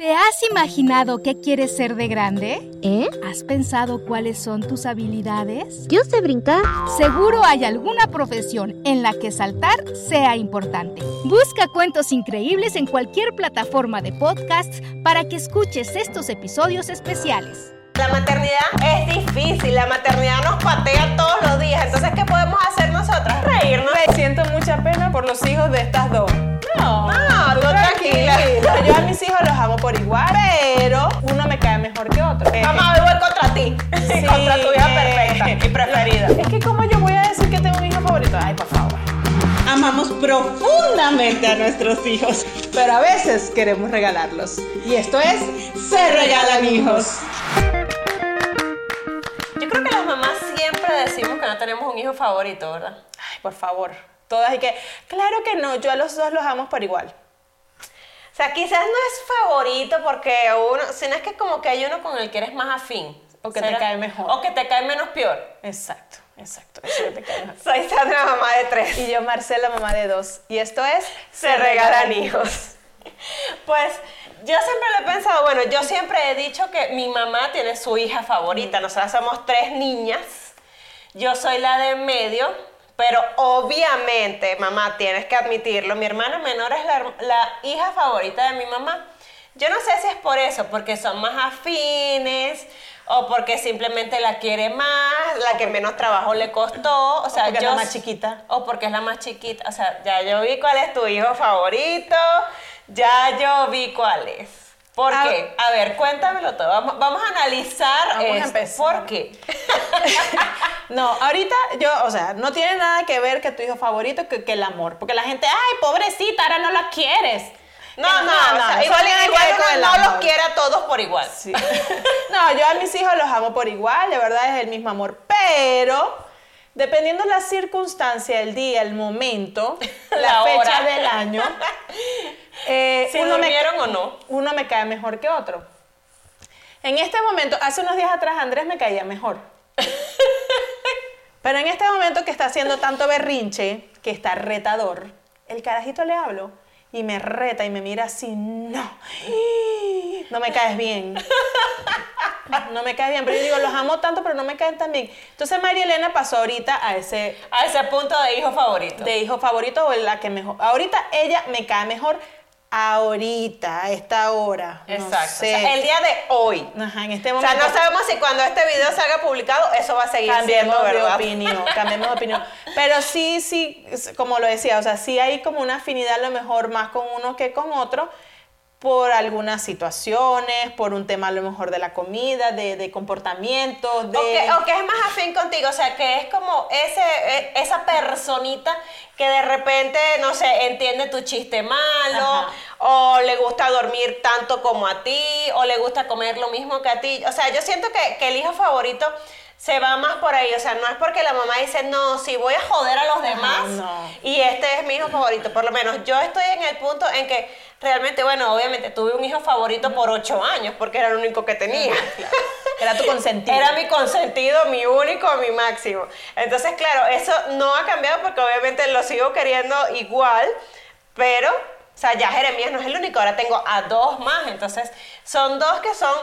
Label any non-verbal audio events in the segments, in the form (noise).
¿Te has imaginado qué quieres ser de grande? ¿Eh? ¿Has pensado cuáles son tus habilidades? Yo sé brincar. Seguro hay alguna profesión en la que saltar sea importante. Busca cuentos increíbles en cualquier plataforma de podcasts para que escuches estos episodios especiales. La maternidad es difícil, la maternidad nos patea todos los días, entonces ¿qué podemos hacer nosotras? Reírnos. Siento mucha pena por los hijos de estas dos. No, no, tranquila. Yo a mis hijos los amo por igual, pero uno me cae mejor que otro. Mamá, hoy voy contra ti. (laughs) Sí, contra tu hija perfecta y preferida. Es que como yo voy a decir que tengo un hijo favorito, ay, por favor. Amamos profundamente a nuestros hijos, pero a veces queremos regalarlos. Y esto es Se Regalan Hijos. Yo creo que las mamás siempre decimos que no tenemos un hijo favorito, ¿verdad? Ay, por favor. Todas y que, claro que no, yo a los dos los amo por igual. O sea, quizás no es favorito porque uno, sino es que como que hay uno con el que eres más afín. O que te cae mejor. O que te cae menos peor. Exacto, exacto. Eso que te cae mejor. Soy Sandra, mamá de tres. Y yo, Marcela, mamá de dos. Y esto es Se, regalan, hijos. (laughs) Pues yo siempre lo he pensado, bueno, yo siempre he dicho que mi mamá tiene su hija favorita. Nosotras somos tres niñas. Yo soy la de medio pero obviamente, mamá, tienes que admitirlo, mi hermana menor es la, hija favorita de mi mamá. Yo no sé si es por eso, porque son más afines o porque simplemente la quiere más, la que menos trabajo le costó, o sea, porque es la más chiquita. O porque es la más chiquita, o sea, ya yo vi cuál es tu hijo favorito, ya yo vi cuál es. ¿Por qué? A ver, cuéntamelo todo. Vamos, a analizar vamos a empezar. ¿Por qué? (laughs) no, ahorita yo, o sea, no tiene nada que ver que tu hijo favorito que, el amor. Porque la gente, ay, pobrecita, ahora no la quieres. No, no, no, igual, igual no los quiere a todos por igual. Sí. (laughs) no, yo a mis hijos los amo por igual, de verdad es el mismo amor. Pero, dependiendo de la circunstancia, el día, el momento, (laughs) la, fecha del año, eh, si uno durmieron o no. Uno me cae mejor que otro. En este momento, hace unos días atrás Andrés me caía mejor. (laughs) Pero en este momento que está haciendo tanto berrinche, que está retador, el carajito le hablo y me reta y me mira así, no, no me caes bien. (laughs) No me caes bien, pero yo digo, los amo tanto, pero no me caen tan bien. Entonces María Elena pasó ahorita a ese... A ese punto de hijo favorito. De hijo favorito o la que mejor... Ahorita ella me cae mejor ahorita, a esta hora. Exacto. el día de hoy. Ajá, en este momento. O sea, no sabemos si cuando este video salga publicado eso va a seguir cambiemos siendo de opinión, cambiemos de opinión. Pero sí, sí, como lo decía, o sea, sí hay como una afinidad a lo mejor más con uno que con otro por algunas situaciones, por un tema a lo mejor de la comida, de, de comportamientos. De... O, que, es más afín contigo, o sea, que es como ese, e, esa personita que de repente, no sé, entiende tu chiste malo, o le gusta dormir tanto como a ti, o le gusta comer lo mismo que a ti. O sea, yo siento que, que el hijo favorito se va más por ahí. O sea, no es porque la mamá dice, no, si voy a joder a los demás y este es mi hijo favorito. Por lo menos yo estoy en el punto en que realmente, bueno, obviamente tuve un hijo favorito por ocho años porque era el único que tenía. Era tu consentido. Era mi consentido, mi único, mi máximo. Entonces, claro, eso no ha cambiado porque obviamente lo sigo queriendo igual, pero, sea, ya Jeremías no es el único, ahora tengo a dos más. Entonces, son dos que son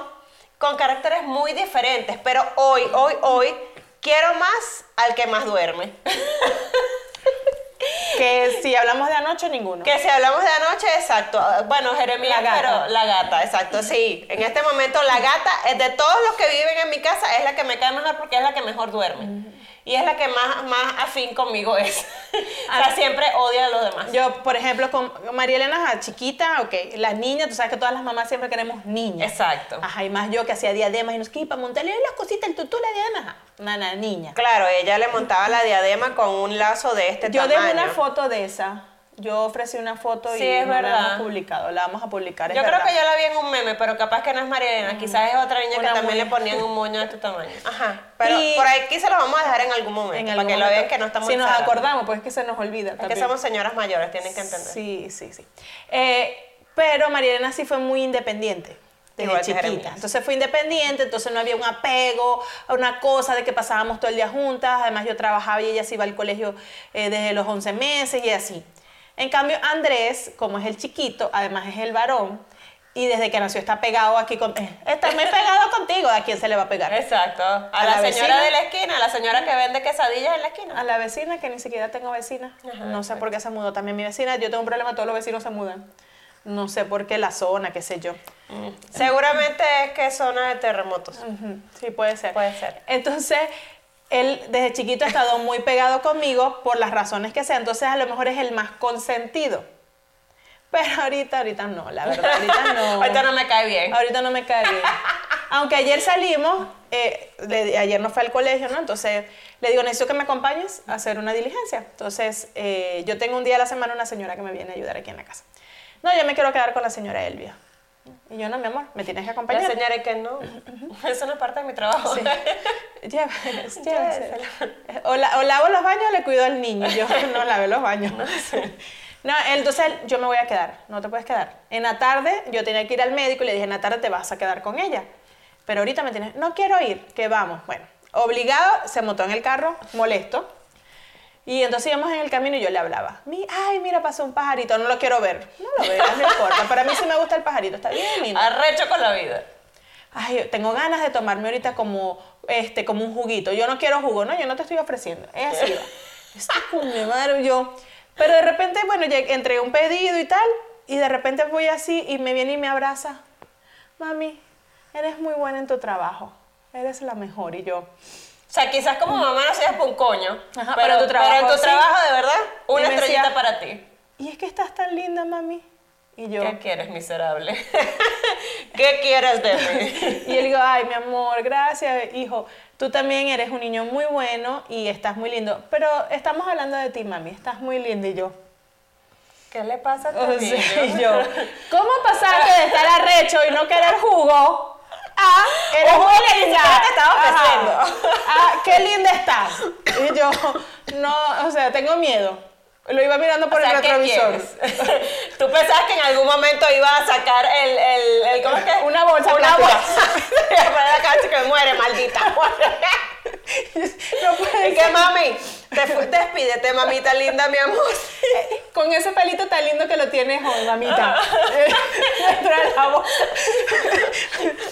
con caracteres muy diferentes, pero hoy, hoy, hoy quiero más al que más duerme. (laughs) que si hablamos de anoche, ninguno. Que si hablamos de anoche, exacto. Bueno, Jeremías, pero la gata, exacto, sí. En este momento la gata, de todos los que viven en mi casa, es la que me cae mejor porque es la que mejor duerme y es la que más, más afín conmigo es. (laughs) o sea, siempre odia a los demás. Yo, por ejemplo, con María Elena, chiquita, ok, la niña, tú sabes que todas las mamás siempre queremos niñas. Exacto. Ajá, y más yo que hacía diademas y nos que para montarle las cositas, el tutú, la diadema, Nana, niña. Claro, ella le montaba la diadema con un lazo de este yo tamaño. Yo una foto de esa. Yo ofrecí una foto y es no verdad. la hemos publicado, la vamos a publicar. yo creo que yo la vi en un meme pero capaz que no es María Elena, quizás es otra niña que también muy- le ponían un moño de tu tamaño. (laughs) Ajá. Pero Y- por aquí se los vamos a dejar en algún momento, En para algún que lo vean que no estamos Si nos acordamos, pues es que se nos olvida. Es que también. somos señoras mayores, tienen que entender. Sí, sí, sí. Eh, pero María Elena sí fue muy independiente. Desde Igual que chiquita. Entonces fue independiente, entonces no había un apego, a una cosa de que pasábamos todo el día juntas. Además, yo trabajaba y ella se iba al colegio eh, desde los 11 meses y así. En cambio, Andrés, como es el chiquito, además es el varón, y desde que nació está pegado aquí con. eh, está muy pegado (laughs) contigo, ¿a quién se le va a pegar? Exacto. A, A la, la señora vecina. de la esquina, a la señora que vende quesadillas en la esquina. A la vecina, que ni siquiera tengo vecina. no sé por qué se mudó también mi vecina. Yo tengo un problema, todos los vecinos se mudan. No sé por qué la zona, qué sé yo. Seguramente es que es zona de terremotos. Sí, puede ser. Puede ser. Entonces, él desde chiquito ha estado muy pegado conmigo por las razones que sea. Entonces, a lo mejor es el más consentido. Pero ahorita, ahorita no, la verdad, ahorita no. (laughs) Ahorita no me cae bien. Ahorita no me cae bien. (laughs) Aunque ayer salimos, eh, ayer no fue al colegio, ¿no? Entonces le digo, necesito que me acompañes a hacer una diligencia. Entonces eh, yo tengo un día a la semana una señora que me viene a ayudar aquí en la casa. No, yo me quiero quedar con la señora Elvia. Y yo, no, mi amor, me tienes que acompañar. señora es que no. Eso no es parte de mi trabajo. Sí. (laughs) Llévese, llévesela. O, la- o lavo los baños o le cuido al niño. Yo (laughs) no lavé los baños. No, entonces yo me voy a quedar. No te puedes quedar. En la tarde yo tenía que ir al médico y le dije, en la tarde te vas a quedar con ella. Pero ahorita me tienes, no quiero ir, que vamos. Bueno, obligado, se montó en el carro, molesto. Y entonces íbamos en el camino y yo le hablaba. Mi, ay, mira, pasó un pajarito, no lo quiero ver. No lo veas, no importa. Para mí sí me gusta el pajarito, está bien lindo. Arrecho con la vida. Ay, tengo ganas de tomarme ahorita como, este, como un juguito. Yo no quiero jugo, no, yo no te estoy ofreciendo. Es así, va. (laughs) Este coño, madre, yo. Pero de repente, bueno, ya entregué un pedido y tal, y de repente voy así y me viene y me abraza. Mami, eres muy buena en tu trabajo. Eres la mejor. Y yo, sea, quizás como mamá no seas por un coño. Ajá, pero, pero en tu trabajo pero en tu sí. trabajo, de verdad, una Y estrellita decía- para ti. y es que estás tan linda, mami. Y yo, ¿Qué quieres, miserable? (laughs) ¿Qué quieres de mí? (laughs) Y le digo, ay, mi amor, gracias, hijo. Tú también eres un niño muy bueno y estás muy lindo. Pero estamos hablando de ti, mami. Estás muy linda. Y yo, ¿Qué le pasa a tu o niño? (laughs) y yo, ¿cómo pasaste de estar arrecho y no querer jugo? Ah, eres jugo muy linda. te estaba ofreciendo. Ajá. Ah, qué linda estás. Y yo, no, o sea, tengo miedo. Lo iba mirando por O sea, el ¿qué retrovisor. Tú pensabas que en algún momento iba a sacar el, el, el ¿cómo es que? Una bolsa Una plástica. bolsa. (laughs) Y a poner la cara que muere, maldita, muere. (laughs) No puede Es que ser. mami, te fu- despídete, mamita linda, mi amor. Con ese pelito tan lindo que lo tienes hoy, mamita. (laughs) Dentro de la bolsa.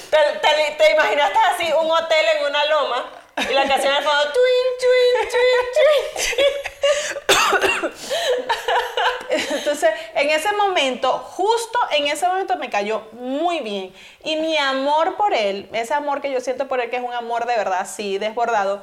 Te, te, te imaginaste así un hotel en una loma y la canción al fondo, twin, twin, twin, twin. Entonces, en ese momento, justo en ese momento me cayó muy bien. Y mi amor por él, ese amor que yo siento por él, que es un amor de verdad, así, desbordado,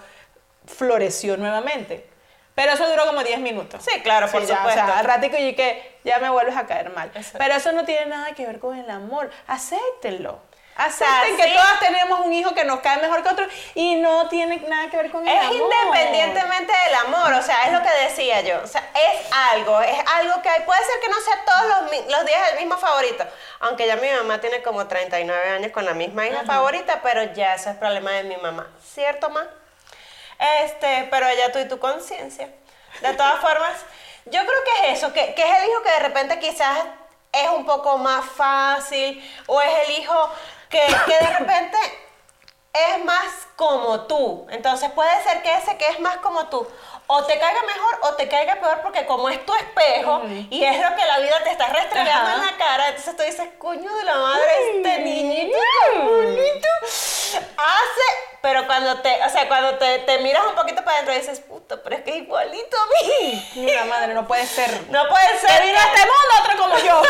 floreció nuevamente. Pero eso duró como 10 minutos. Sí, claro, por ya, supuesto. O sea, al ratico y que ya me vuelves a caer mal. Exacto. Pero eso no tiene nada que ver con el amor. Acéptenlo. Acepten sí. que todas tenemos un hijo que nos cae mejor que otro y no tiene nada que ver con el Es amor. independientemente del amor, o sea, es lo que decía yo. O sea, es algo, es algo que hay. Puede ser que no sea todos los, los días el mismo favorito. Aunque ya mi mamá tiene como 39 años con la misma hija favorita, pero ya eso es problema de mi mamá. ¿Cierto, ma? Este, pero ya tú y tu conciencia. De todas (laughs) formas, yo creo que es eso, que, que es el hijo que de repente quizás es un poco más fácil, o es el hijo que, que de repente es más como tú. Entonces puede ser que ese que es más como tú o te caiga mejor o te caiga peor porque como es tu espejo y es lo que la vida te está restregando Ajá. en la cara, entonces tú dices, coño de la madre, este niñito tan bonito hace, pero cuando te, o sea, cuando te, te miras un poquito para adentro dices, puta, pero es que es igualito a mí. Mira, madre, no puede ser. (laughs) No puede ser. Que vino a este mundo otro como yo.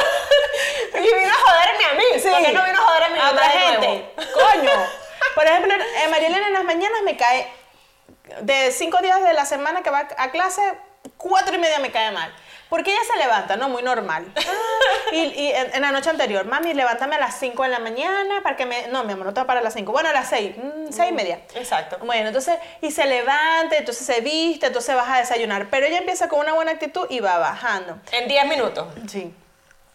(laughs) y vino a joderme a mí. ¿Por qué no vino a joder a mi a otra gente. Coño. Por ejemplo, eh, María Elena en las mañanas me cae, de cinco días de la semana que va a clase, cuatro y media me cae mal. Porque ella se levanta, ¿no? Muy normal. (laughs) Y, y en, en la noche anterior, mami, levántame a las 5 de la mañana para que me... No, mi amor, no te va para las 5. Bueno, a las 6, 6 y media. Exacto. Bueno, entonces, y se levanta, entonces se viste, entonces vas a desayunar. Pero ella empieza con una buena actitud y va bajando. En 10 minutos. Sí.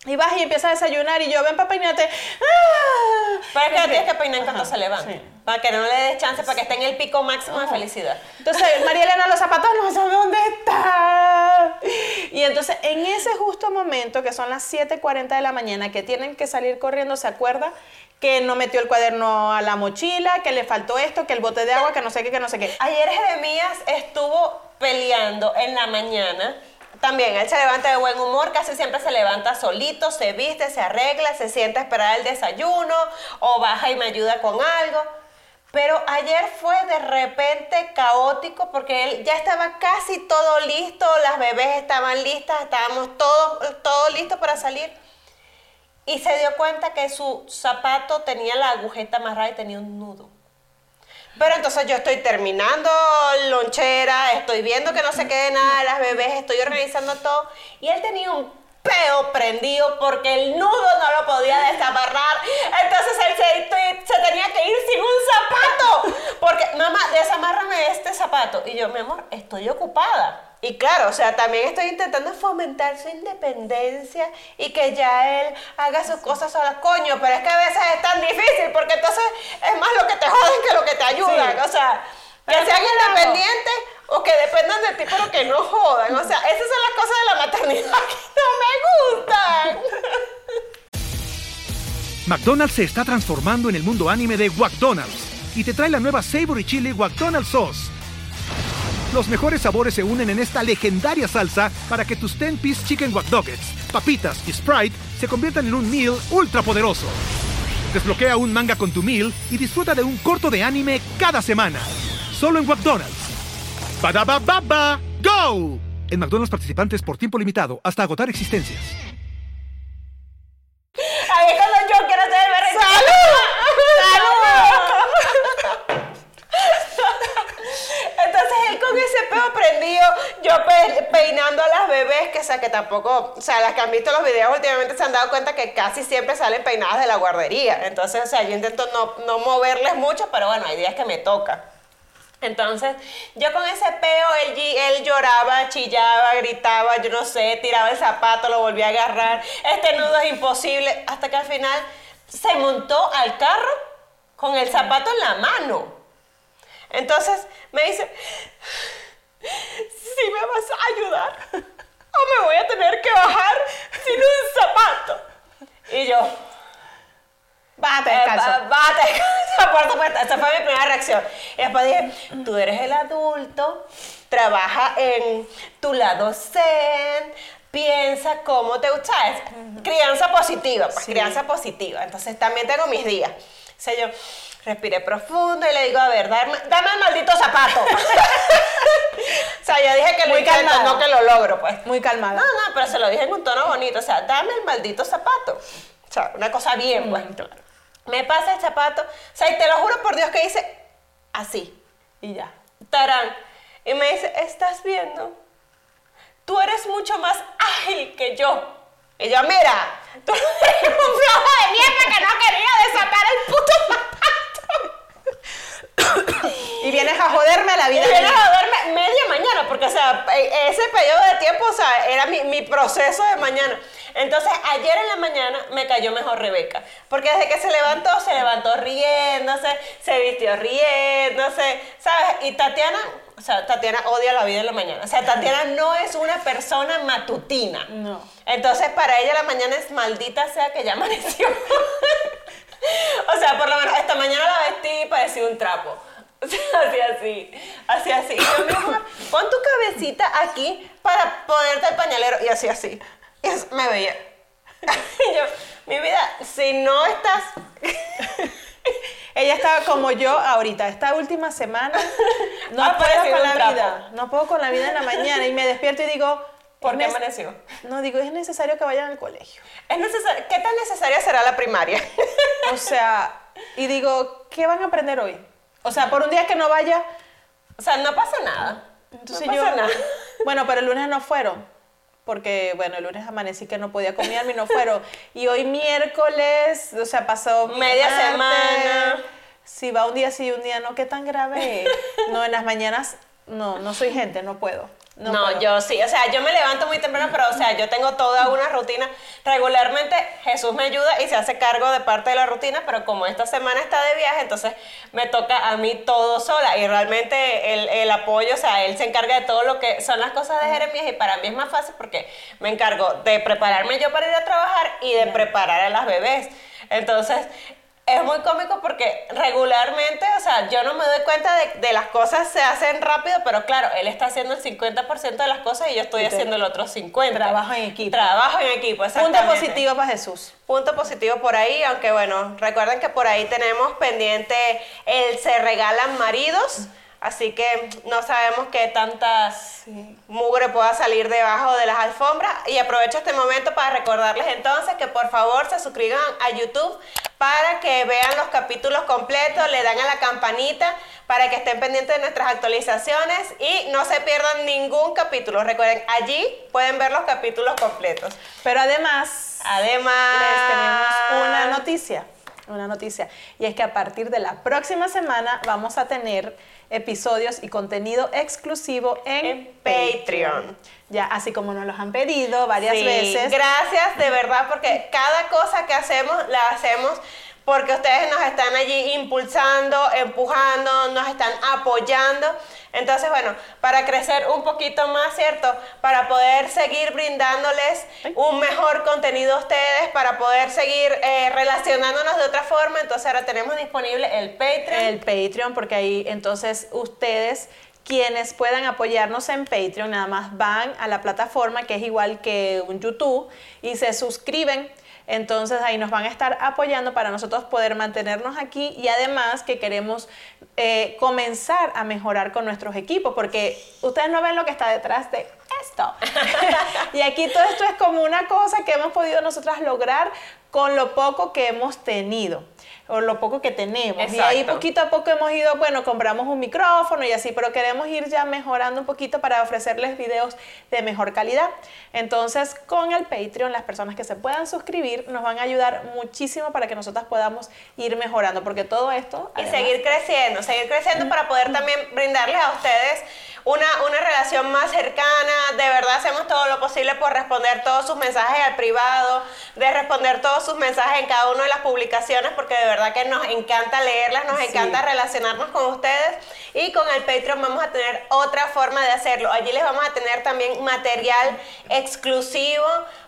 Y vas y empiezas a desayunar y yo, ven papá, y no te... ¡Ah! es que la tienes que peinar en cuanto se levanta. sí. Para que no le des chance, para que esté en el pico máximo de felicidad. Entonces, María Elena, los zapatos no sabe dónde están. Y entonces, en ese justo momento, que son las 7:40 de la mañana, que tienen que salir corriendo, se acuerda que no metió el cuaderno a la mochila, que le faltó esto, que el bote de agua, que no sé qué, que no sé qué. Ayer Jeremías estuvo peleando en la mañana. También él se levanta de buen humor, casi siempre se levanta solito, se viste, se arregla, se sienta a esperar el desayuno o baja y me ayuda con algo. Pero ayer fue de repente caótico porque él ya estaba casi todo listo, las bebés estaban listas, estábamos todos todo listos para salir. Y se dio cuenta que su zapato tenía la agujeta amarrada y tenía un nudo. Pero entonces yo estoy terminando lonchera, estoy viendo que no se quede nada las bebés, estoy organizando todo. Y él tenía un peo prendido porque el nudo no lo podía desamarrar. Entonces él se, se tenía que ir sin un zapato. Porque, mamá, desamárrame este zapato. Y yo, mi amor, estoy ocupada. Y claro, o sea, también estoy intentando fomentar su independencia y que ya él haga sus cosas sola. Coño, pero es que a veces es tan difícil porque entonces es más lo que te joden que lo que te ayudan. Sí. O sea, que Pero sean independientes o que dependan de ti, pero que no jodan. O sea, esas son las cosas de la maternidad que no me gustan. McDonald's se está transformando en el mundo anime de McDonald's y te trae la nueva Savory Chili McDonald's Sauce. Los mejores sabores se unen en esta legendaria salsa para que tus 10-piece chicken wack Nuggets, papitas y Sprite se conviertan en un meal ultra poderoso. Desbloquea un manga con tu meal y disfruta de un corto de anime cada semana. Solo en McDonald's. Ba baba go! En McDonald's participantes por tiempo limitado hasta agotar existencias. Ahí es cuando yo quiero hacer el berrinche. Entonces él con ese pelo prendido, yo pe- peinando a las bebés, que o sea, que tampoco, o sea, las que han visto los videos últimamente se han dado cuenta que casi siempre salen peinadas de la guardería. Entonces, o sea, yo intento no, no moverles mucho, pero bueno, hay días que me toca. Entonces, yo con ese peo, él, lloraba, chillaba, gritaba, yo no sé, tiraba el zapato, lo volvía a agarrar. Este nudo es imposible. Hasta que al final se montó al carro con el zapato en la mano. Entonces me dice, ¿sí me vas a ayudar? ¿O me voy a tener que bajar sin un zapato? Y yo, Bájate eh, descalzo. ba- Bate, descalzo, (laughs) por supuesto. Esa fue mi primera reacción. Y después dije, tú eres el adulto, trabaja en tu lado zen, piensa cómo te gusta. ¿sabes? Crianza positiva, pues Sí. crianza positiva. Entonces también tengo mis días. O sea, yo respiré profundo y le digo, a ver, dame, dame el maldito zapato. (laughs) o sea, yo dije que lo Muy intento, calmada. no que lo logro, pues. Muy calmada. No, no, pero se lo dije en un tono bonito. O sea, dame el maldito zapato. O sea, una cosa bien, pues. Me pasa el zapato. O sea, y te lo juro por Dios que hice así. Y ya. Tarán. Y me dice, ¿estás viendo? Tú eres mucho más ágil que yo. Y yo, mira, tú eres un flojo de mierda que no quería desatar el puto zapato. Y vienes a joderme la Y vida. vienes a dormir media mañana, porque, o sea, e- ese periodo de tiempo, o sea, era mi, mi proceso de mañana. Entonces, ayer en la mañana me cayó mejor Rebeca, porque desde que se levantó, se levantó riéndose, se vistió riéndose, ¿sabes? Y Tatiana, o sea, Tatiana odia la vida en la mañana. O sea, Tatiana no es una persona matutina. No. Entonces, para ella la mañana es maldita sea que ya amaneció. (laughs) o sea, por lo menos esta mañana la vestí y parecía un trapo. (laughs) O sea, así, así, así, así. Y yo, mi amor, pon tu cabecita aquí para ponerte el pañalero. Y así, así. Es- me veía. (laughs) Y yo, mi vida, si no estás... (laughs) Ella estaba como yo ahorita, esta última semana. (laughs) No puedo con la trapo. vida. No puedo con la vida en la mañana. Y me despierto y digo. ¿Por qué amaneció? No, digo, es necesario que vayan al colegio. Es necesario, ¿Qué tan necesaria será la primaria? O sea, y digo, ¿qué van a aprender hoy? O sea, por un día que no vaya, o sea, no pasa nada. entonces no yo. pasa nada. Bueno, pero el lunes no fueron. Porque, bueno, el lunes amanecí que no podía comerme y no fueron. Y hoy miércoles, o sea, pasó. Media martes. semana. Si va un día sí y un día no, ¿qué tan grave es? No, en las mañanas, no, no soy gente, no puedo. No, puedo. yo sí, o sea, yo me levanto muy temprano, pero o sea, yo tengo toda una rutina. Regularmente Jesús me ayuda y se hace cargo de parte de la rutina, pero como esta semana está de viaje, entonces me toca a mí todo sola y realmente el, el apoyo, o sea, él se encarga de todo lo que son las cosas de Jeremías y para mí es más fácil porque me encargo de prepararme yo para ir a trabajar y de preparar a las bebés. Entonces, es muy cómico porque regularmente, o sea, yo no me doy cuenta de, de las cosas se hacen rápido, pero claro, él está haciendo el 50% de las cosas y yo estoy haciendo el otro 50%. Trabajo en equipo. Trabajo en equipo, Punto positivo para Jesús. Punto positivo por ahí, aunque bueno, recuerden que por ahí tenemos pendiente el se regalan maridos, así que no sabemos qué tantas mugre pueda salir debajo de las alfombras y aprovecho este momento para recordarles entonces que por favor se suscriban a YouTube para que vean los capítulos completos, le dan a la campanita para que estén pendientes de nuestras actualizaciones y no se pierdan ningún capítulo. Recuerden, allí pueden ver los capítulos completos. Pero además, Además, les tenemos una noticia, una noticia, y es que a partir de la próxima semana vamos a tener episodios y contenido exclusivo en, En Patreon. Patreon. Ya, así como nos los han pedido varias Sí, veces. Gracias, de verdad, porque cada cosa que hacemos la hacemos porque ustedes nos están allí impulsando, empujando, nos están apoyando. Entonces, bueno, para crecer un poquito más, ¿cierto? Para poder seguir brindándoles un mejor contenido a ustedes, para poder seguir eh, relacionándonos de otra forma, entonces ahora tenemos disponible el Patreon. el Patreon, porque ahí entonces ustedes quienes puedan apoyarnos en Patreon, nada más van a la plataforma que es igual que un YouTube y se suscriben. Entonces ahí nos van a estar apoyando para nosotros poder mantenernos aquí y además que queremos eh, comenzar a mejorar con nuestros equipos porque ustedes no ven lo que está detrás de esto. (laughs) y aquí todo esto es como una cosa que hemos podido nosotras lograr con lo poco que hemos tenido o lo poco que tenemos. Y ahí Exacto. poquito a poco hemos ido, bueno, compramos un micrófono y así, pero queremos ir ya mejorando un poquito para ofrecerles videos de mejor calidad. Entonces, con el Patreon, las personas que se puedan suscribir nos van a ayudar muchísimo para que nosotras podamos ir mejorando, porque todo esto... y además, seguir creciendo, seguir creciendo para poder también brindarles a ustedes una, una relación más cercana. De verdad hacemos todo lo posible por responder todos sus mensajes al privado, de responder todos sus mensajes en cada una de las publicaciones, porque de verdad que nos encanta leerlas, nos Sí. encanta relacionarnos con ustedes. Y con el Patreon vamos a tener otra forma de hacerlo. Allí les vamos a tener también material exclusivo.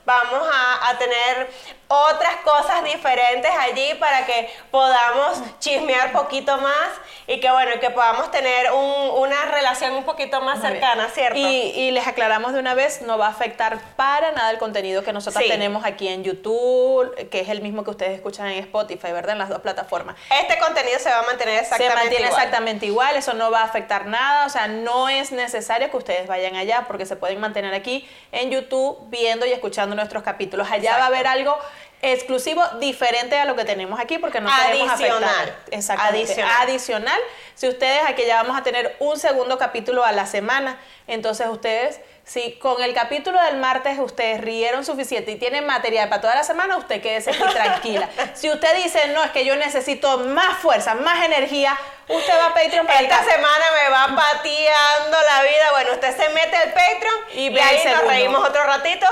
Vamos a, a tener otras cosas diferentes allí para que podamos chismear poquito más y que bueno, que podamos tener un- una relación un poquito más Muy bien. cercana, ¿cierto? Y, y les aclaramos de una vez, no va a afectar para nada el contenido que nosotros Sí. tenemos aquí en YouTube, que es el mismo que ustedes escuchan en Spotify, ¿verdad? En las dos plataformas. este contenido se va a mantener exactamente se mantiene igual. exactamente igual, eso no va a afectar nada, o sea, no es necesario que ustedes vayan allá porque se pueden mantener aquí en YouTube viendo y escuchando nuestros capítulos. Allá va a haber algo exclusivo diferente a lo que tenemos aquí porque no queremos Adicional. afectar. Exactamente. Adicional. Adicional. Si ustedes aquí ya vamos a tener un segundo capítulo a la semana, entonces ustedes si con el capítulo del martes ustedes rieron suficiente y tienen material para toda la semana, usted quédese aquí (laughs) tranquila. Si usted dice, no, es que yo necesito más fuerza, más energía, usted va a Patreon para Esta semana me va pateando la vida. Bueno, usted se mete al Patreon Y y, ahí nos reímos otro ratito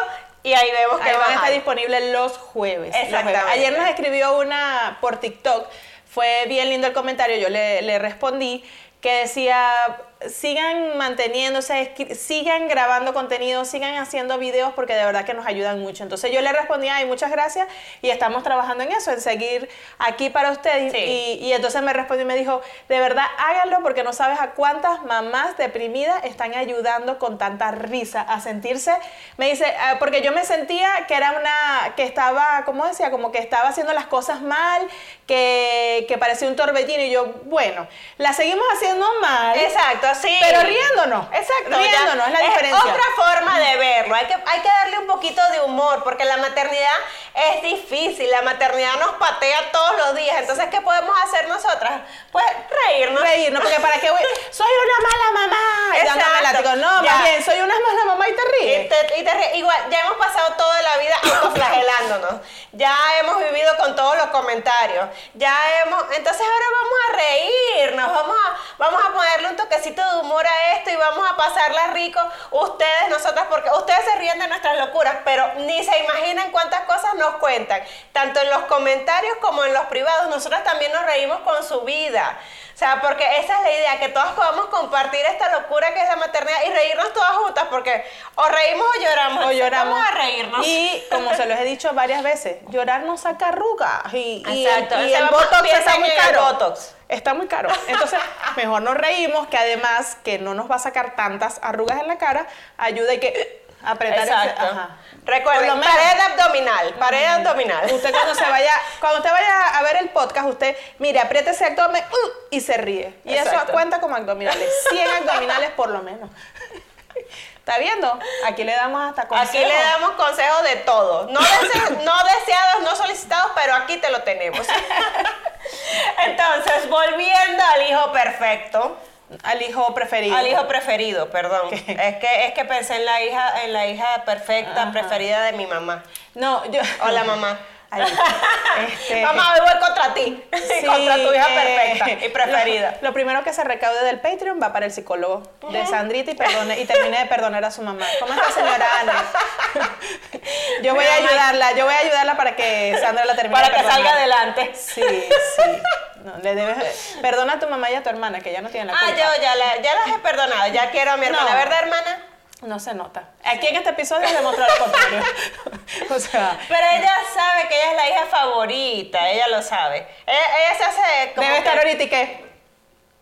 y ahí vemos que Ahí van a estar disponibles los jueves. los jueves. Exactamente. Ayer nos escribió una por TikTok, fue bien lindo el comentario, yo le, le respondí que decía, sigan manteniéndose, sigan grabando contenido, sigan haciendo videos porque de verdad que nos ayudan mucho. Entonces yo le respondí, ay, muchas gracias y estamos trabajando en eso, en seguir aquí para ustedes. Sí. Y, y entonces me respondió y me dijo, de verdad háganlo porque no sabes a cuántas mamás deprimidas están ayudando con tanta risa a sentirse. Me dice, "Ah, porque yo me sentía que era una, que estaba, ¿cómo decía? Como que estaba haciendo las cosas mal, que, que parecía un torbellino y yo, bueno, la seguimos haciendo mal. Exacto, sí. Pero riéndonos. Exacto. ya. Riéndonos, es la diferencia. otra forma de verlo. Hay que, hay que darle un poquito de humor, porque la maternidad es difícil. La maternidad nos patea todos los días. Entonces, ¿qué podemos hacer nosotras? Pues reírnos. Reírnos, porque para qué voy, soy una mala mamá. Exacto. látigo. No, Ya. más bien, soy una mala mamá y te Y ríes. te- y te ríes. igual, ya hemos pasado toda la vida autoflagelándonos. Ya hemos vivido con todos los comentarios. Ya hemos. Entonces ahora vamos a reírnos. Vamos a, vamos a ponerle un toquecito de humor a esto y vamos a pasarla rico. Ustedes, nosotras, porque ustedes se ríen de nuestras locuras, pero ni se imaginan cuántas cosas nos cuentan, tanto en los comentarios como en los privados. Nosotras también nos reímos con su vida. O sea, porque esa es la idea, que todas podamos compartir esta locura que es la maternidad y reírnos todas juntas, porque o reímos o lloramos. O lloramos. Vamos a reírnos. Y como se los he dicho varias veces, llorar no saca arrugas. Y, y Exacto, y el botox está muy caro. botox. Está muy caro. Entonces, (laughs) mejor nos reímos, que además que no nos va a sacar tantas arrugas en la cara, ayuda y que apretar ese- Exacto. ajá. Recuerden, menos- pared abdominal, pared abdominal. Usted cuando se vaya, (laughs) cuando usted vaya a ver el podcast, usted, mire, apriete ese abdomen uh, y se ríe. Y eso cuenta como abdominales. 100 abdominales por lo menos. (laughs) ¿Está viendo? Aquí le damos hasta consejos. Aquí le damos consejos de todo. No, (laughs) dese- no deseados, no solicitados, pero aquí te lo tenemos. Entonces, volviendo al hijo perfecto, al hijo preferido. al hijo preferido, perdón. (laughs) Es que, es que pensé en la hija, en la hija perfecta, Ajá. preferida de mi mamá. No, yo. Hola, mamá. (laughs) Este, (laughs) Mamá, hoy voy contra ti. sí, contra tu hija eh, perfecta y preferida. Lo, lo primero que se recaude del Patreon va para el psicólogo de Sandrita y, perdone, y termine de perdonar a su mamá. ¿Cómo está, señora Ana? Yo voy a ayudarla, yo voy a ayudarla para que Sandra la termine Para de que salga adelante. Sí, sí. No, le debes, perdona a tu mamá y a tu hermana, que ya no tienen la Ah, culpa. yo ya, la- ya las he perdonado. Ya quiero a mi hermana. No. ¿Verdad, hermana? No se nota. Aquí en este episodio demostró lo contrario. (laughs) o sea, Pero ella sabe que ella es la hija favorita, ella lo sabe. Ella, ella se hace como debe que- estar ahorita y qué.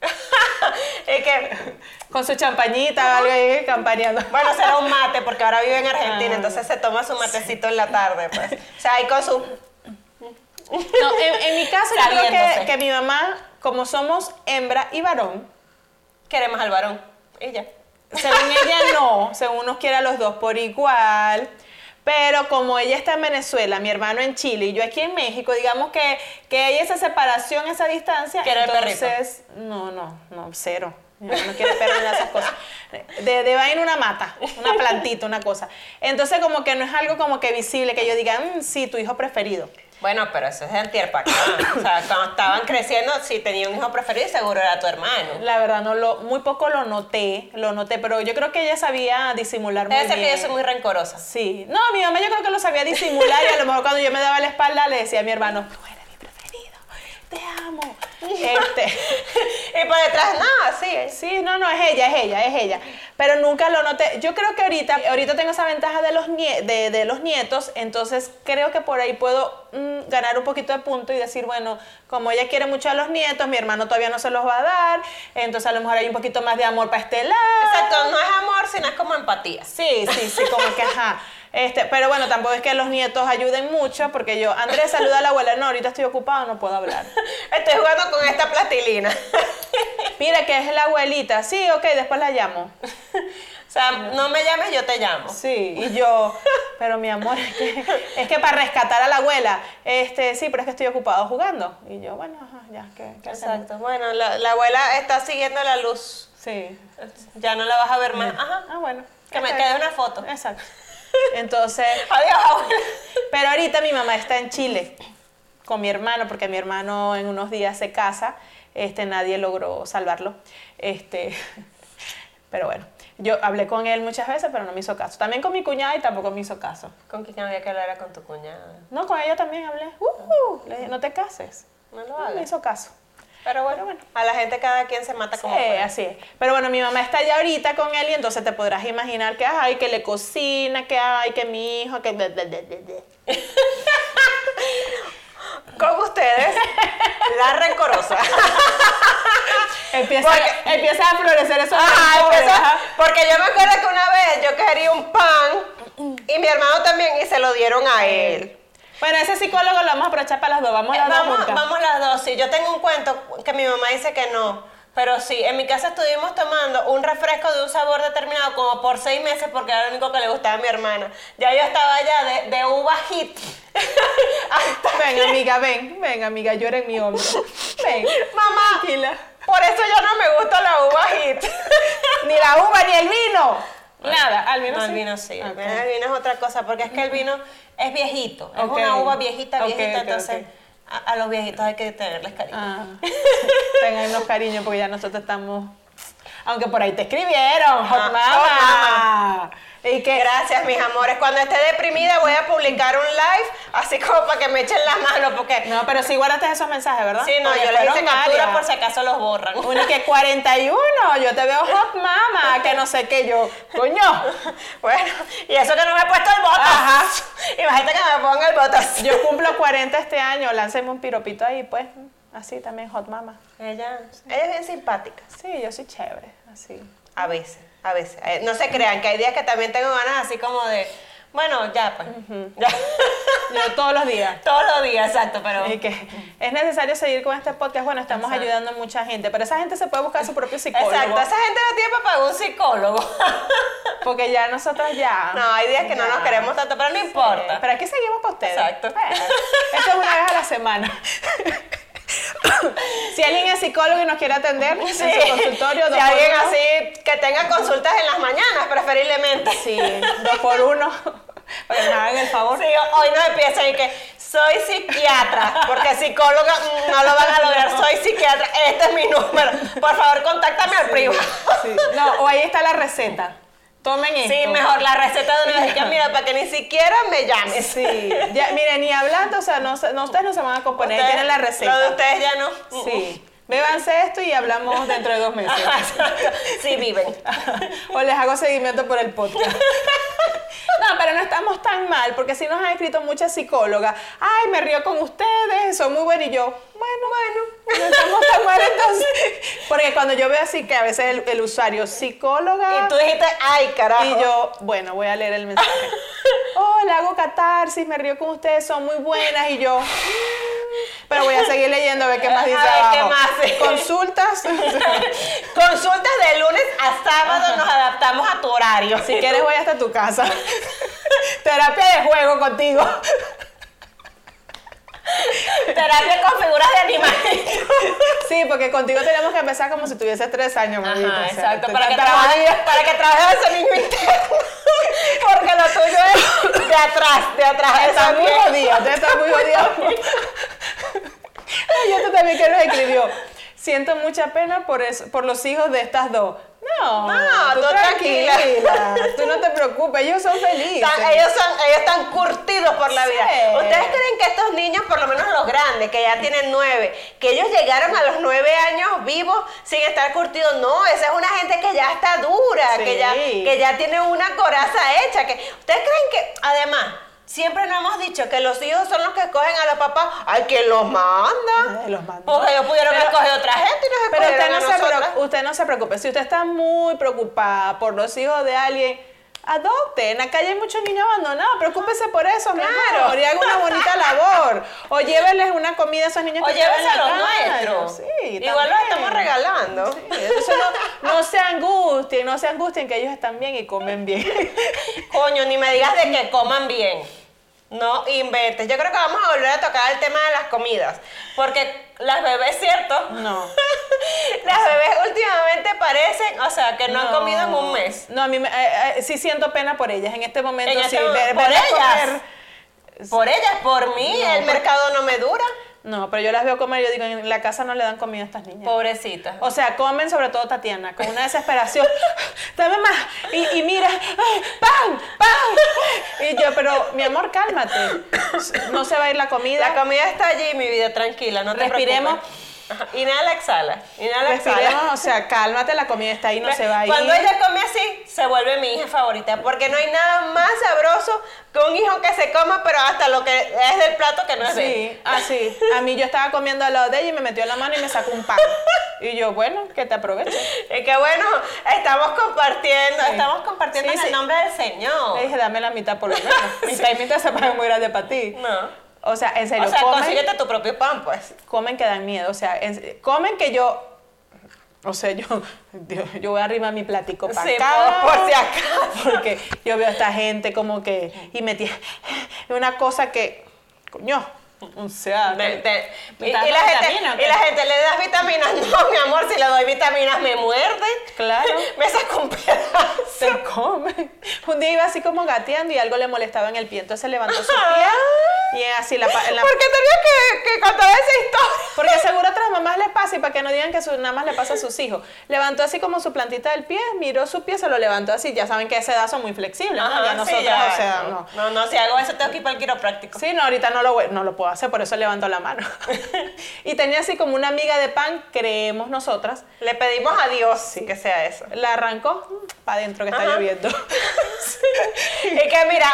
(laughs) es que, Con su champañita o algo ahí campaneando. bueno, será un mate porque ahora vive en Argentina, Ah. entonces se toma su matecito en la tarde, pues. O sea, ahí con su... No, en, en mi caso yo creo que, que mi mamá, como somos hembra y varón, Queremos al varón. Ella. según ella no, según nos quiere a los dos por igual. Pero como ella está en Venezuela, mi hermano en Chile y yo aquí en México, digamos que, que hay esa separación, esa distancia. Quiere el entonces, no, no, no, cero. Mamá no quiere perder esas cosas. De, de va en una mata, una plantita, una cosa. Entonces como que no es algo como que visible, que yo diga, "Mm, sí, tu hijo preferido. Bueno, pero eso es de antier para acá. O sea, cuando estaban creciendo, si tenía un hijo preferido, seguro era tu hermano. La verdad, no lo, muy poco lo noté, lo noté, pero yo creo que ella sabía disimular muy Debe ser bien. que yo soy muy rencorosa. Sí, no, mi mamá yo creo que lo sabía disimular y a lo mejor cuando yo me daba la espalda le decía a mi hermano, tú te amo. (laughs) Este, (laughs) Y por detrás, nada, sí. sí, no, no, es ella, es ella, es ella. Pero nunca lo noté. Yo creo que ahorita, ahorita tengo esa ventaja de los, nie- de, de los nietos, entonces creo que por ahí puedo mm, ganar un poquito de punto y decir, bueno, como ella quiere mucho a los nietos, mi hermano todavía no se los va a dar, entonces a lo mejor hay un poquito más de amor para este lado. Exacto, no es amor, sino es como empatía. Sí, sí, sí, como que ajá. (laughs) Este, pero bueno, tampoco es que los nietos ayuden mucho, porque yo, Andrés, saluda a la abuela. No, ahorita estoy ocupado, no puedo hablar. (laughs) Estoy jugando con esta plastilina. (laughs) Mira, que es la abuelita. Sí, ok, después la llamo. (laughs) O sea, no me llames, yo te llamo. Sí, y yo, pero mi amor, es que, es que para rescatar a la abuela, este, sí, pero es que estoy ocupado jugando. Y yo, bueno, ajá, ya, ¿qué, qué? Exacto. Bueno, la, la abuela está siguiendo la luz. Sí. Ya no la vas a ver más. Ajá. Ah, bueno. Que me quede una foto. Exacto. Entonces, Adiós, abuela. Pero ahorita mi mamá está en Chile con mi hermano, porque mi hermano en unos días se casa, este, nadie logró salvarlo. Este, pero bueno, yo hablé con él muchas veces, pero no me hizo caso. También con mi cuñada y tampoco me hizo caso. ¿Con quién había que hablar? Con tu cuñada. No, con ella también hablé. Uh, le dije, no te cases. No lo No me hizo caso. Pero bueno, bueno. a la gente cada quien se mata como Sí, puede. así es. Pero bueno, mi mamá está allá ahorita con él y entonces te podrás imaginar que ay, que le cocina, que ay, que mi hijo, que... (laughs) Con ustedes, la rencorosa. (laughs) Empieza, Porque- empieza a florecer eso. Empezó- porque yo me acuerdo que una vez yo quería un pan y mi hermano también y se lo dieron a él. Bueno, ese psicólogo lo vamos a aprovechar para las dos. Vamos Eh, las dos Vamos, vamos las dos, sí. Yo tengo un cuento que mi mamá dice que no. Pero sí, en mi casa estuvimos tomando un refresco de un sabor determinado como por seis meses porque era lo único que le gustaba a mi hermana. Ya yo estaba ya de, de uva hit. (laughs) Ven, amiga, ven. Ven, amiga, llora en mi hombro. Ven. (laughs) Mamá, Tranquila. por eso ya no me gusta la uva hit. Ni la uva ni el vino. Nada, al vino No, sí. el vino sí. Ok. El vino es otra cosa porque es que el vino es viejito. Es una uva viejita, viejita. entonces. A, a los viejitos hay que tenerles cariño. Ah, (laughs) tengan unos cariños porque ya nosotros estamos... Aunque por ahí te escribieron, hot Ah, mama. hot mama. Y que Gracias, mis amores. Cuando esté deprimida voy a publicar un live, así como para que me echen la mano, porque... No, pero sí guardaste esos mensajes, ¿verdad? Sí, no, yo les hice captura por si acaso los borran. Uno y que 41, yo te veo hot mama, que no sé qué, yo, coño. (laughs) Bueno, y eso que no me he puesto el botas. Ajá. (laughs) Imagínate que me ponga el botas. Yo cumplo 40 este año, lánceme un piropito ahí, pues, así también hot mama. Ella, ella es bien simpática. Sí, yo soy chévere, así. A veces, a veces. Eh, no se crean, que hay días que también tengo ganas así como de, bueno, ya pues. Ya. Yo todos los días. (laughs) Todos los días, exacto, pero... Y que es necesario seguir con este podcast. Bueno, estamos Exacto. ayudando a mucha gente, pero esa gente se puede buscar su propio psicólogo. Exacto, esa gente no tiene para pagar un psicólogo. (laughs) Porque ya nosotros ya. No, hay días que no nos queremos tanto, pero no importa. Pero aquí seguimos con ustedes. Exacto. Bueno, esto es una vez a la semana. (laughs) si alguien es psicólogo y nos quiere atender en su consultorio, Si alguien uno. así que tenga consultas en las mañanas, preferiblemente. Sí, dos por uno. Que nos hagan el favor. Sí, hoy no empiezan y que soy psiquiatra, porque psicóloga mm, no lo van a lograr, soy psiquiatra, este es mi número. Por favor, contáctame al privado. Sí. No, o ahí está la receta. Tomen esto. Sí, mejor la receta de una vez que mira, para que ni siquiera me llames. Sí, ya, miren, ni hablando, o sea, no, no, ustedes no se van a componer, Ustedes- tienen la receta. Lo de ustedes ya no. Sí, bébanse esto y hablamos dentro de dos meses. (laughs) Sí, viven. o les hago seguimiento por el podcast. No, pero no estamos tan mal, porque sí nos han escrito muchas psicólogas. Ay, me río con ustedes, son muy buenos. Y yo, bueno, bueno, no estamos tan mal entonces. (laughs) Porque cuando yo veo así que a veces el, el usuario psicóloga. Y tú dijiste, ay, carajo. Y yo, bueno, voy a leer el mensaje. (laughs) Hola, hago catarsis, me río con ustedes, son muy buenas. Y yo, "Mm". pero voy a seguir leyendo a ver qué más dice A ver qué abajo. más, sí. Consultas. (laughs) Consultas de lunes a sábado, nos adaptamos a tu horario. si quieres, voy hasta tu casa. Terapia de juego contigo. Terapia con figuras de animalitos. Sí, porque contigo tenemos que empezar como si tuvieses tres años, mamita. Ajá, o sea, exacto, para que, trabajes, para que trabajes ese niño interno. Porque lo tuyo es de atrás, de atrás. Está muy usted está muy jodida. Ay, esto también que nos escribió. Siento mucha pena por, eso, por los hijos de estas dos. No, No, tú tú tranquila. tranquila. (laughs) Tú no te preocupes, ellos son felices. Están- ellos, son, ellos están curtidos por la Sí. vida. ¿Ustedes creen que estos niños, por lo menos los grandes, que ya tienen nueve, que ellos llegaron a los nueve años vivos sin estar curtidos? No, esa es una gente que ya está dura, Sí. que, ya, que ya tiene una coraza hecha. Que, ¿Ustedes creen que, además, siempre nos hemos dicho que los hijos son los que escogen a los papás? ¡Ay, que los manda! Los manda. Porque ellos pudieron Pero- escoger otra gente y nos Pero usted no, a se usted no se preocupe. Si usted está muy preocupada por los hijos de alguien, adopte. En la calle hay muchos niños abandonados. Preocúpese por eso, mi Claro. amor. Y haga una bonita (laughs) labor. O lléveles una comida a esos niños O llévense a los nuestros. Sí, Igual los estamos regalando. Sí, entonces no, no se angustien, no se angustien que ellos están bien y comen bien. Coño, ni me digas de que coman bien. No inventes. Yo creo que vamos a volver a tocar el tema de las comidas. Porque las bebés, ¿cierto? No. (laughs) Las bebés últimamente parecen, o sea, que no, han comido en un mes. No, a mí me- eh, eh, sí siento pena por ellas. En este momento En sí. este ver- por ellas. comer- Por ellas, por mí, No, el mercado no me dura. No, pero yo las veo comer y yo digo, en la casa no le dan comida a estas niñas. Pobrecita. O sea, comen sobre todo Tatiana, con una desesperación. (laughs) Dame más. Y, y mira, ¡ay, ¡pan! ¡pan! Y yo, pero mi amor, cálmate. No se va a ir la comida. La comida está allí, mi vida, tranquila, no te Respiremos. preocupes. Ajá, (laughs) Inhala, exhala. Inhala, exhala. (laughs) O sea, cálmate, la comida está ahí, no se va a ir. Cuando ella come así, se vuelve mi hija favorita, porque no hay nada más sabroso que un hijo que se coma, pero hasta lo que es del plato que no es de él. Sí, así. A mí yo estaba comiendo al lado de ella y me metió la mano y me sacó un pan. Y yo, bueno, que te aproveche. (laughs) Y que bueno, estamos compartiendo, Sí. estamos compartiendo Sí, en el nombre del Señor. Le dije, dame la mitad por lo menos. Mitad y mitad se paga muy grande para ti. No. O sea, en serio, O sea, comen, consíguete tu propio pan, pues. comen que dan miedo. O sea, en- comen que yo. O sea, yo, (laughs) yo voy a arrimar mi platico para Sí, acá. por- por si acaso. Porque yo veo a esta gente como que. Y me tiene. Una cosa que. Coño. (laughs) O sea. De- de- ¿Me y, y la gente, y la le das vitaminas. (laughs) No, mi amor, si le doy vitaminas me muerde. Claro. (laughs) Me saca un pedazo. Se come. Un día iba así como gateando y algo le molestaba en el pie. Entonces levantó su pie y así la, pa- en la ¿Por qué tenía que, que contar esa historia? Porque seguro a otras mamás les pasa así para que no digan que su- nada más le pasa a sus hijos. Levantó así como su plantita del pie, miró su pie, se lo levantó así. Ya saben que a esa edad son muy flexibles, ¿no? Ajá, Ya sí, nosotros, ya, o sea, no, no. no, no, si hago eso tengo que ir para el quiropráctico. Sí, no, ahorita no lo, no lo puedo hacer, por eso levanto la mano. (laughs) y tenía así como una miga de pan, creemos nosotras. Le pedimos a Dios que sea eso. La arrancó para adentro que está Ajá. lloviendo. (laughs) (laughs) Y que mira,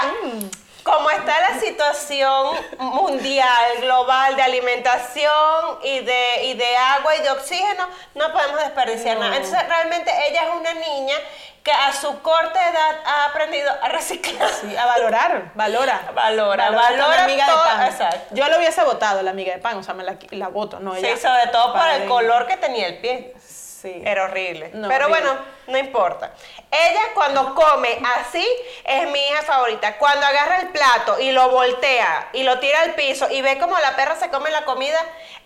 como está la situación mundial, global de alimentación y de, y de agua y de oxígeno, no podemos desperdiciar nada. Entonces realmente ella es una niña que a su corta edad ha aprendido a reciclar. Sí, a valorar, valora. Valora, valora miga todo, de pan. exacto. Yo lo hubiese votado, la miga de pan, o sea, me la, la voto, no Sí, ella. sobre todo por el color que tenía el pie. Sí. Era horrible. No, Pero horrible. bueno, no importa. Ella cuando come así es mi hija favorita. Cuando agarra el plato y lo voltea y lo tira al piso y ve como la perra se come la comida,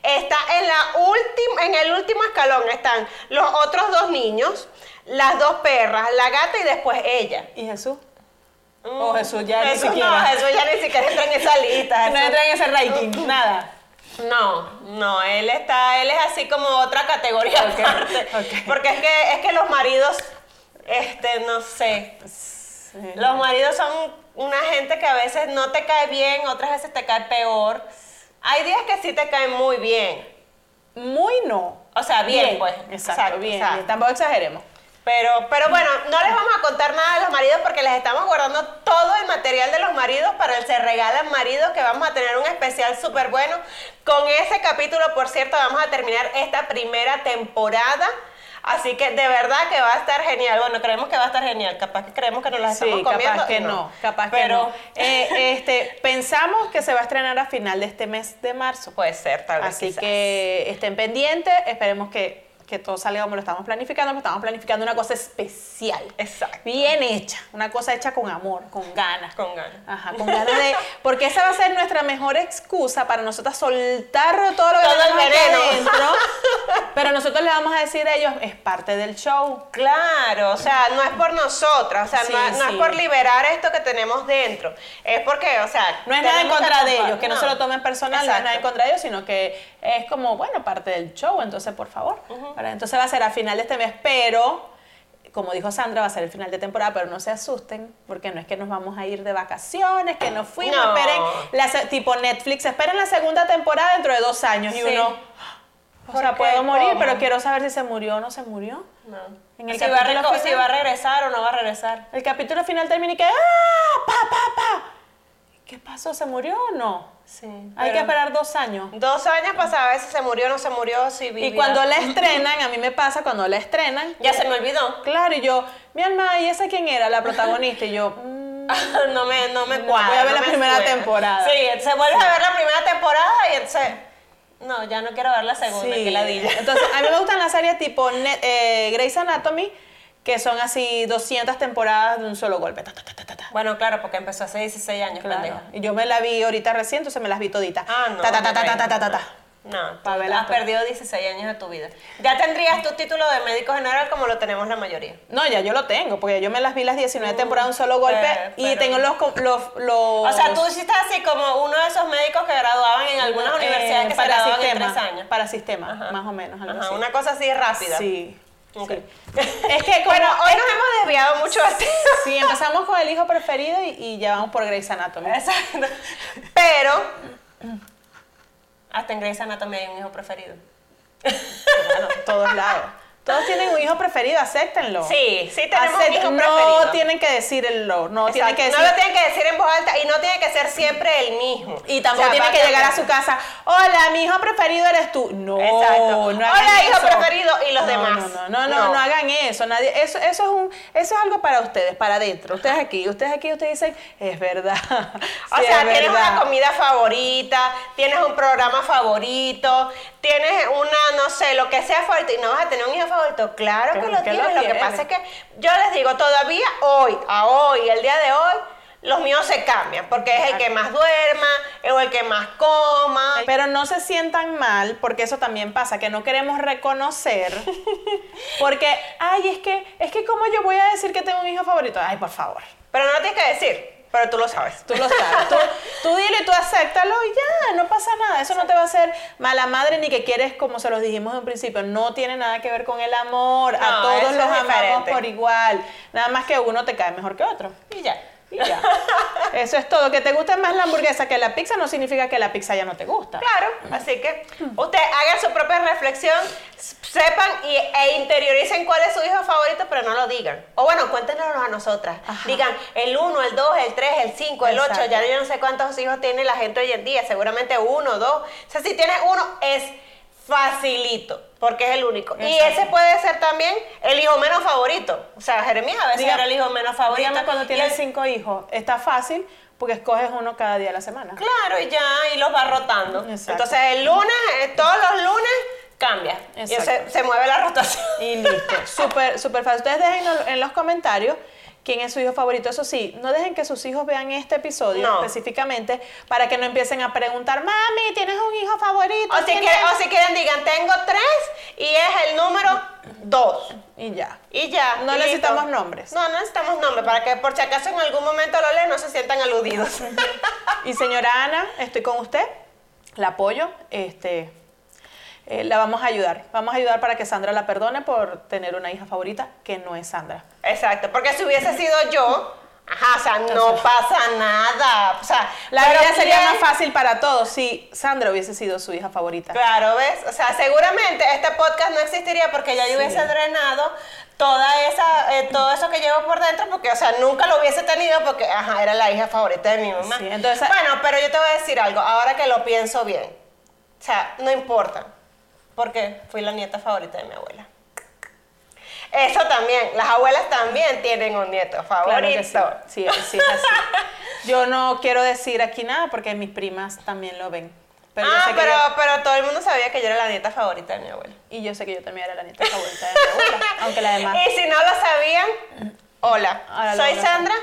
está en la última, en el último escalón están los otros dos niños, las dos perras, la gata y después ella. ¿Y Jesús? Oh, Jesús ya ni siquiera. No, Jesús ya ni siquiera entra en esa lista. (laughs) No entra en ese ranking, nada. No, no, él está, él es así como otra categoría. Porque es que, es que los maridos, este, no sé, los maridos son una gente que a veces no te cae bien, otras veces te cae peor. Hay días que sí te caen muy bien. Muy no. O sea, bien, pues. Exacto, Exacto, bien, exacto. bien. Tampoco exageremos. Pero, pero bueno, no les vamos a contar nada de los maridos porque les estamos guardando todo el material de los maridos para el Se Regalan Maridos, que vamos a tener un especial súper bueno. Con ese capítulo, por cierto, vamos a terminar esta primera temporada. Así que de verdad que va a estar genial. Bueno, creemos que va a estar genial. Capaz que creemos que nos las Sí, estamos comiendo. capaz que no, capaz Pero que no. Eh, (laughs) este, pensamos que se va a estrenar a final de este mes de marzo. puede ser, tal vez. Así quizás. que estén pendientes, esperemos que, que todo salga como lo estamos planificando, porque estamos planificando una cosa especial. Exacto. Bien hecha, una cosa hecha con amor, con ganas. Con ganas. Ajá, con ganas de... Porque esa va a ser nuestra mejor excusa para nosotros soltar todo lo que Todo tenemos adentro. Pero nosotros le vamos a decir a ellos, es parte del show. Claro, o sea, no es por nosotras, o sea, Sí, no, es por liberar esto que tenemos dentro, es porque, o sea, No es nada en contra de ellos, que no, se lo tomen personal, no es nada en contra de ellos, sino que es como, bueno, parte del show, entonces por favor. Entonces va a ser a final de este mes, pero, como dijo Sandra, va a ser el final de temporada, pero no se asusten, porque no es que nos vamos a ir de vacaciones, que nos fuimos, No. esperen, la tipo Netflix, esperen la segunda temporada dentro de dos años y uno, o ¿Por sea, puedo morir, ¿Cómo? pero quiero saber si se murió o no se murió. No. En el si, va a regresar o no va a regresar. El capítulo final termina y que, ¡ah! ¡Pa, pa, pa! ¿Qué pasó? ¿Se murió o no? Sí. Hay que esperar dos años. Dos años para saber si se murió o no se murió, si Y cuando la estrenan, a mí me pasa cuando la estrenan, Ya se me olvidó. claro, y yo, mi alma, ¿y esa quién era? La protagonista. Y yo, mm, (laughs) no me, no me cuadra. voy a ver no la me primera suena. temporada. Sí, se vuelve a ver la primera temporada y entonces. No, ya no quiero ver la segunda, sí. que ladilla. Entonces, a mí me (laughs) gustan las series tipo Net- eh, Grey's Anatomy, que son así 200 temporadas de un solo golpe. Ta, ta, ta, ta, ta, ta. Bueno, claro, porque empezó hace 16 años, Claro. pendeja. Y yo me la vi ahorita recién, entonces me las vi toditas. Ah, no. Ta, ta, ta, no, ta, ta, no, ta, ta, ta, ta. No, Pa' tú verlas has todas. perdido 16 años de tu vida. Ya tendrías tu título de médico general como lo tenemos la mayoría. No, ya yo lo tengo, porque yo me las vi las 19 temporadas de un solo golpe eh, y tengo los, los, los... O sea, tú hiciste así como uno de esos médicos que graduaban en algunas Eh, universidades que se para graduaban en sistema, tres años. Para sistema, Ajá. más o menos, algo Ajá, así. una cosa así rápida. Sí. Sí. (laughs) Es que como, Bueno, hoy nos hemos desviado (laughs) mucho de ti. sí, empezamos con el hijo preferido y, y ya vamos por Grey's Anatomy. Exacto. (laughs) Pero hasta en Grey's Anatomy hay un hijo preferido. En todos lados. Todos tienen un hijo preferido, acéptenlo. Sí, sí tenemos un hijo no preferido. tienen que decirlo, no tienen Exacto. que decir... No lo tienen que decir en voz alta y no tiene que ser siempre el mismo. Y tampoco O sea, tiene que llegar a su casa. Hola, mi hijo preferido eres tú. No, Exacto. no Hola, hijo preferido y los No, demás. No, no, no, no, No. no hagan eso. Nadie, eso, eso es un, eso es algo para ustedes, para adentro. Ustedes aquí, ustedes aquí, ustedes dicen, es verdad. (laughs) O sea, es tienes verdad. una comida favorita, tienes un programa favorito, tienes una, no sé, lo que sea favorito y no vas a tener un hijo favorito. Claro que lo tienes. Lo, que pasa es que yo les digo, todavía hoy, a hoy, el día de hoy, los míos se cambian porque es el que más duerma, o el que más coma. Pero no se sientan mal, porque eso también pasa, que no queremos reconocer. (laughs) Porque, ay, es que, es que, ¿cómo yo voy a decir que tengo un hijo favorito? Ay, por favor. Pero no lo tienes que decir. pero tú lo sabes. Tú lo sabes. Tú, tú dile, tú acéptalo y ya, no pasa nada. Eso no te va a hacer mala madre ni que quieres, como se los dijimos en principio, no tiene nada que ver con el amor. a todos los amamos por igual. Nada más que uno te cae mejor que otro. Y ya. Y ya. (laughs) Eso es todo. Que te guste más la hamburguesa que la pizza no significa que la pizza ya no te gusta. Claro, así que ustedes hagan su propia reflexión, sepan y, e interioricen cuál es su hijo favorito, pero no lo digan. O bueno, cuéntenoslo a nosotras. Ajá. Digan el 1, el 2, el 3, el 5, el 8. Exacto. Ya yo no sé cuántos hijos tiene la gente hoy en día. Seguramente uno, dos. O sea, si tienes uno, es facilito, porque es el único. Y ese puede ser también el hijo menos favorito. O sea, Jeremías a veces era el hijo menos favorito. Dígame cuando tienes el- cinco hijos. Está fácil porque escoges uno cada día de la semana. Claro, y ya, y los va rotando. Exacto. Entonces el lunes, eh, todos los lunes, cambia. Y se, se mueve la rotación. Y listo. (laughs) Súper, súper fácil. Ustedes dejen en- en los comentarios quién es su hijo favorito. Eso sí, no dejen que sus hijos vean este episodio No. específicamente para que no empiecen a preguntar, mami, ¿tienes un hijo favorito? O si, ¿Tienes-" quieren, o si quieren, digan, tengo tres y es el número dos. Y ya. Y ya. No y necesitamos listo. nombres. No, no necesitamos nombres, para que por si acaso en algún momento lo leen, no se sientan aludidos. (laughs) Y señora Ana, estoy con usted. La apoyo. Este, eh, la vamos a ayudar. Vamos a ayudar para que Sandra la perdone por tener una hija favorita que no es Sandra. Exacto, porque si hubiese sido yo, ajá, o sea, no pasa nada. O sea, La vida sería más fácil para todos si Sandra hubiese sido su hija favorita. Claro, ¿ves? O sea, seguramente este podcast no existiría porque ya yo hubiese drenado toda esa, eh, todo eso que llevo por dentro, porque, o sea, nunca lo hubiese tenido porque, ajá, era la hija favorita de mi mamá. Sí, entonces- bueno, pero yo te voy a decir algo, ahora que lo pienso bien. O sea, no importa, porque fui la nieta favorita de mi abuela. Eso también, las abuelas también tienen un nieto favorito. Claro que sí. Sí, sí, es así. (laughs) Yo no quiero decir aquí nada porque mis primas también lo ven. Pero ah, pero, yo- pero todo el mundo sabía que yo era la nieta favorita de mi abuela. y yo sé que yo también era la nieta favorita de mi abuela, (laughs) aunque la demás. Y si no lo sabían, hola, Ahora soy Sandra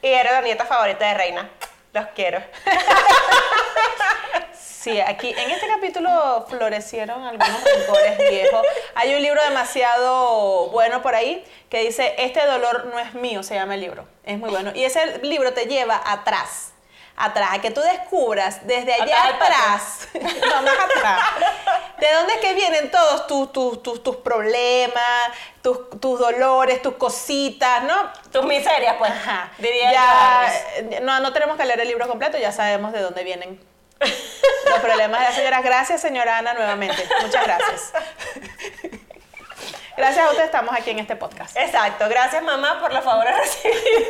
y era la nieta favorita de Reina. Los quiero. (laughs) Sí, aquí en este capítulo florecieron algunos rencores viejos. Hay un libro demasiado bueno por ahí que dice, este dolor no es mío, se llama el libro. Es muy bueno. Y ese libro te lleva atrás, atrás, a que tú descubras desde allá Atrás (laughs) no, más atrás, de dónde es que vienen todos tus, tus, tus, tus problemas, tus, tus dolores, tus cositas, ¿no? Tus miserias, pues. Ajá. Diría ya, yo. eh, no, no tenemos que leer el libro completo, ya sabemos de dónde vienen (laughs) los problemas de las señoras. Gracias, señora Ana, nuevamente. Muchas gracias. Gracias a usted estamos aquí en este podcast. Exacto. Gracias, mamá, por los favores recibidos.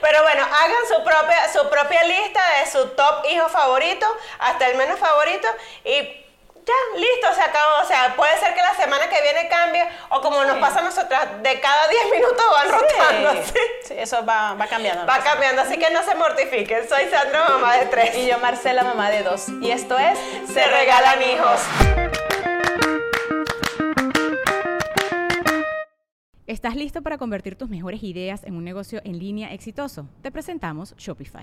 Pero bueno, hagan su propia, su propia lista de su top hijo favorito hasta el menos favorito y ya, listo, se acabó. O sea, puede ser que la semana que viene cambie o como nos pasa a nosotras, de cada 10 (laughs) minutos van rotando. Sí, ¿sí? sí, eso va, va cambiando. Va cambiando, así que no se mortifiquen. Soy Sandra, mamá de tres. Y yo, Marcela, mamá de dos. Y esto es Se regalan hijos. ¿Estás listo para convertir tus mejores ideas en un negocio en línea exitoso? Te presentamos Shopify.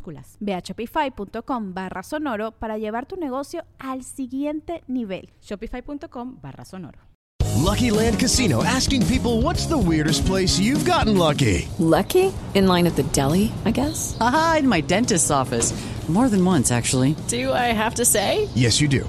minúsculas. Ve a shopify.com barra sonoro para llevar tu negocio al siguiente nivel. Shopify.com barra sonoro. Lucky Land Casino asking people what's the weirdest place you've gotten lucky? Lucky? In line at the deli, I guess? Aha, in my dentist's office. More than once, actually. Do I have to say? Yes, you do.